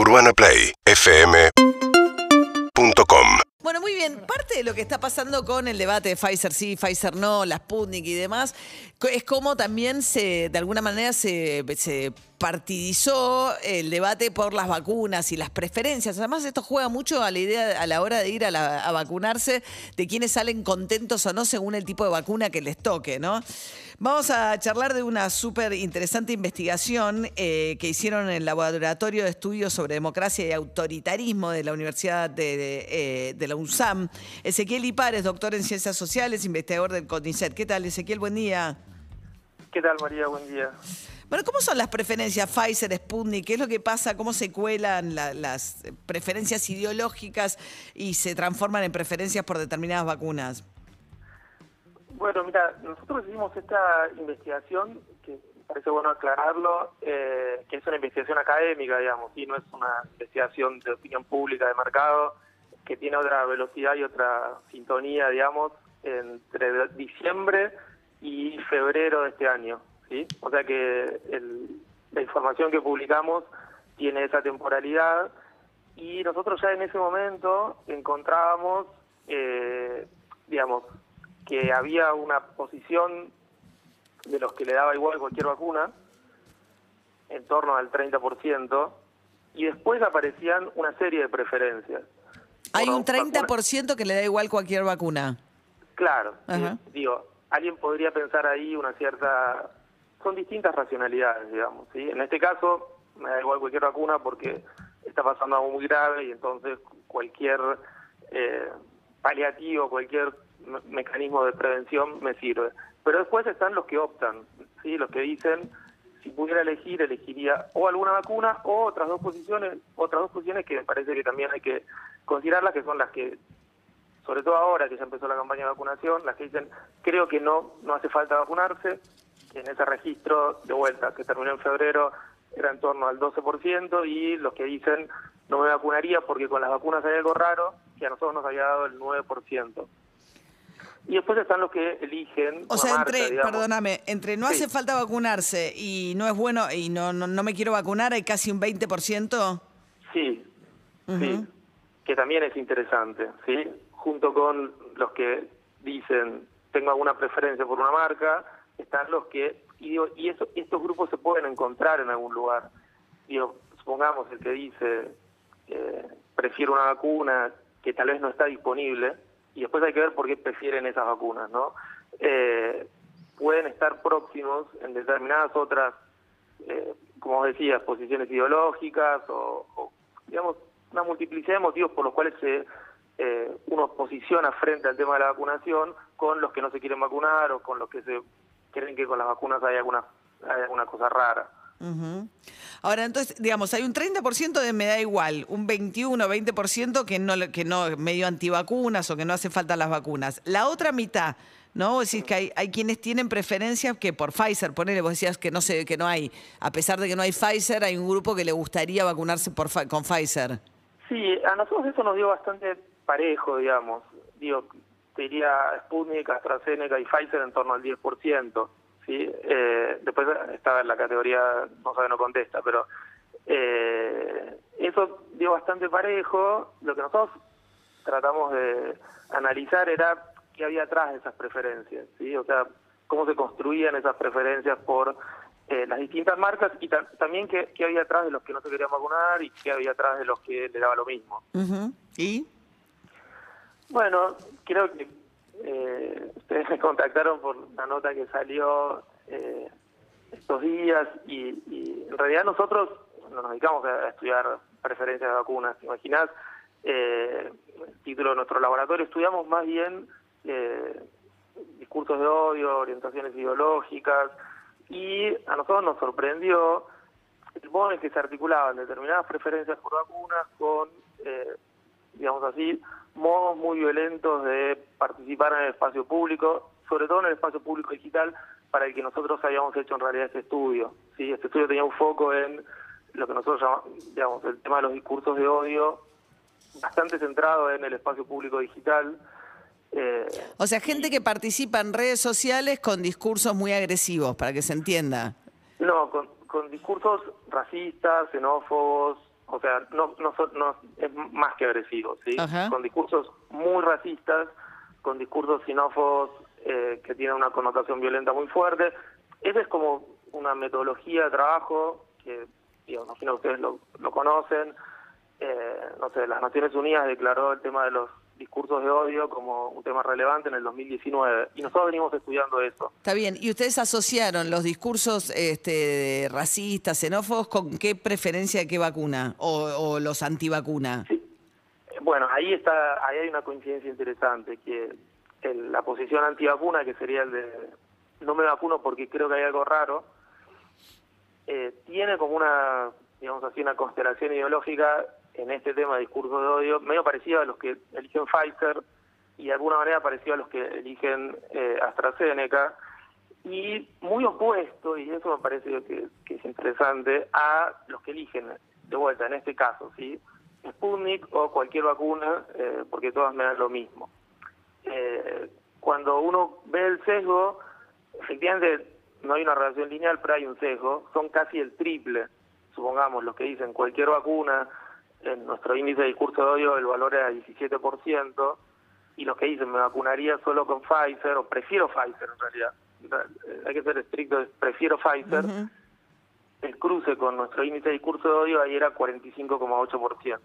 UrbanaPlayFM.com Bueno, muy bien. Parte de lo que está pasando con el debate de Pfizer sí, Pfizer no, la Sputnik y demás, es como también se, de alguna manera se partidizó el debate por las vacunas y las preferencias. Además, esto juega mucho a la idea a la hora de ir a, vacunarse de quienes salen contentos o no según el tipo de vacuna que les toque, ¿no? Vamos a charlar de una súper interesante investigación eh, que hicieron en el Laboratorio de Estudios sobre Democracia y Autoritarismo de la Universidad de, de, eh, de la UNSAM. Ezequiel Ipares, doctor en Ciencias Sociales, investigador del CONICET. ¿Qué tal, Ezequiel? Buen día. ¿Qué tal, María? Buen día. Bueno, ¿cómo son las preferencias Pfizer, Sputnik? ¿Qué es lo que pasa? ¿Cómo se cuelan la- las preferencias ideológicas y se transforman en preferencias por determinadas vacunas? Bueno, mira, nosotros hicimos esta investigación, que parece bueno aclararlo, eh, que es una investigación académica, digamos, y no es una investigación de opinión pública de mercado, que tiene otra velocidad y otra sintonía, digamos, entre diciembre y febrero de este año, ¿sí? O sea que el- la información que publicamos tiene esa temporalidad y nosotros ya en ese momento encontrábamos, eh, digamos, que había una posición de los que le daba igual cualquier vacuna, en torno al 30%, y después aparecían una serie de preferencias. Hay un vacunas- 30% que le da igual cualquier vacuna. Claro, Ajá. sí, digo, alguien podría pensar ahí una cierta... Son distintas racionalidades, digamos, ¿sí? En este caso, me da igual cualquier vacuna porque está pasando algo muy grave y entonces cualquier eh, paliativo, cualquier me- mecanismo de prevención me sirve. Pero después están los que optan, ¿sí? Los que dicen, si pudiera elegir, elegiría o alguna vacuna o otras dos posiciones, otras dos posiciones que me parece que también hay que considerarlas, que son las que sobre todo ahora que ya empezó la campaña de vacunación, las que dicen, creo que no, no hace falta vacunarse, en ese registro de vuelta que terminó en febrero era en torno al 12%, y los que dicen, no me vacunaría porque con las vacunas hay algo raro, que a nosotros nos había dado el 9%. Y después están los que eligen... O sea, marca, entre, digamos. perdóname, entre no Sí. hace falta vacunarse y no es bueno y no, no, no me quiero vacunar, hay casi un 20%. Sí, sí, que también es interesante, ¿sí? Junto con los que dicen, tengo alguna preferencia por una marca, están los que, y, digo, y eso, estos grupos se pueden encontrar en algún lugar. Digo, supongamos el que dice, eh, prefiero una vacuna que tal vez no está disponible, y después hay que ver por qué prefieren esas vacunas, ¿no? Eh, pueden estar próximos en determinadas otras eh, como decías, posiciones ideológicas o, o, digamos, una multiplicidad de motivos por los cuales se, eh, uno posiciona frente al tema de la vacunación con los que no se quieren vacunar o con los que se creen que con las vacunas hay alguna, hay alguna cosa rara. Ahora, entonces, digamos, hay un 30% de me da igual, un 21 20% que no, que no, medio antivacunas o que no hace falta las vacunas. La otra mitad, ¿no? Vos decís que hay, hay quienes tienen preferencias que por Pfizer, ponele, vos decías que no sé, que no hay, a pesar de que no hay Pfizer, hay un grupo que le gustaría vacunarse por, con Pfizer. Sí, a nosotros eso nos dio bastante parejo, digamos. Digo, te diría Sputnik, AstraZeneca y Pfizer en torno al 10%. ¿sí? Eh, después estaba en la categoría no sabe, no contesta, pero eh, eso dio bastante parejo. Lo que nosotros tratamos de analizar era qué había atrás de esas preferencias, ¿sí? O sea, cómo se construían esas preferencias por eh, las distintas marcas y ta- también qué, qué había atrás de los que no se querían vacunar y qué había atrás de los que le daba lo mismo. Ujú. ¿Y? Bueno, creo que eh, ustedes me contactaron por la nota que salió eh, estos días y, y en realidad nosotros no nos dedicamos a estudiar preferencias de vacunas. ¿Te? Eh, el título de nuestro laboratorio estudiamos más bien eh, discursos de odio, orientaciones ideológicas y a nosotros nos sorprendió el que se articulaban determinadas preferencias por vacunas con, eh, digamos así, modos muy violentos de participar en el espacio público, sobre todo en el espacio público digital, para el que nosotros habíamos hecho en realidad este estudio. ¿sí? Este estudio tenía un foco en lo que nosotros llamamos, digamos, el tema de los discursos de odio, bastante centrado en el espacio público digital. Eh, O sea, gente que participa en redes sociales con discursos muy agresivos, para que se entienda. No, con, con discursos racistas, xenófobos, o sea, no, no, no es más que agresivo, ¿sí? Ajá. Con discursos muy racistas, con discursos xenófobos eh, que tienen una connotación violenta muy fuerte. Esa es como una metodología de trabajo que, digo, imagino que ustedes lo, lo conocen. Eh, no sé, las Naciones Unidas declaró el tema de los discursos de odio como un tema relevante en el 2019 y nosotros venimos estudiando eso. Está bien. ¿Y ustedes asociaron los discursos este, racistas, xenófobos, con qué preferencia de qué vacuna? ¿O, o los antivacuna? Sí. Eh, Bueno, ahí está, ahí hay una coincidencia interesante, que el- la posición antivacuna, que sería el de no me vacuno porque creo que hay algo raro, eh, tiene como una, digamos así, una constelación ideológica en este tema de discurso de odio, medio parecido a los que eligen Pfizer y de alguna manera parecido a los que eligen eh, AstraZeneca, y muy opuesto, y eso me parece que, es interesante, a los que eligen, de vuelta, en este caso, ¿sí? Sputnik o cualquier vacuna, eh, porque todas me dan lo mismo. Eh, cuando uno ve el sesgo, efectivamente no hay una relación lineal, pero hay un sesgo, son casi el triple, supongamos, los que dicen cualquier vacuna, en nuestro índice de discurso de odio el valor era 17%, y los que dicen me vacunaría solo con Pfizer, o prefiero Pfizer en realidad, eh, hay que ser estricto, prefiero Pfizer, el cruce con nuestro índice de discurso de odio ahí era 45,8%.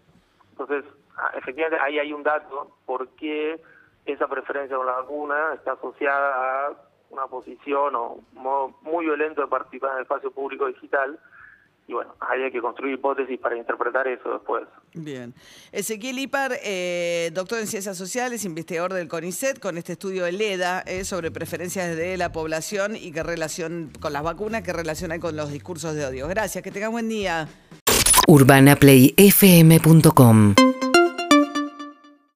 Entonces, ah, efectivamente, ahí hay un dato por qué esa preferencia con la vacuna está asociada a una posición o un modo muy violento de participar en el espacio público digital. Y bueno, ahí hay que construir hipótesis para interpretar eso después. Bien. Ezequiel Ipar, eh, doctor en Ciencias Sociales, investigador del CONICET, con este estudio de LEDA eh, sobre preferencias de la población y qué relación con las vacunas, qué relación hay con los discursos de odio. Gracias, que tengan buen día. urbanaplayfm.com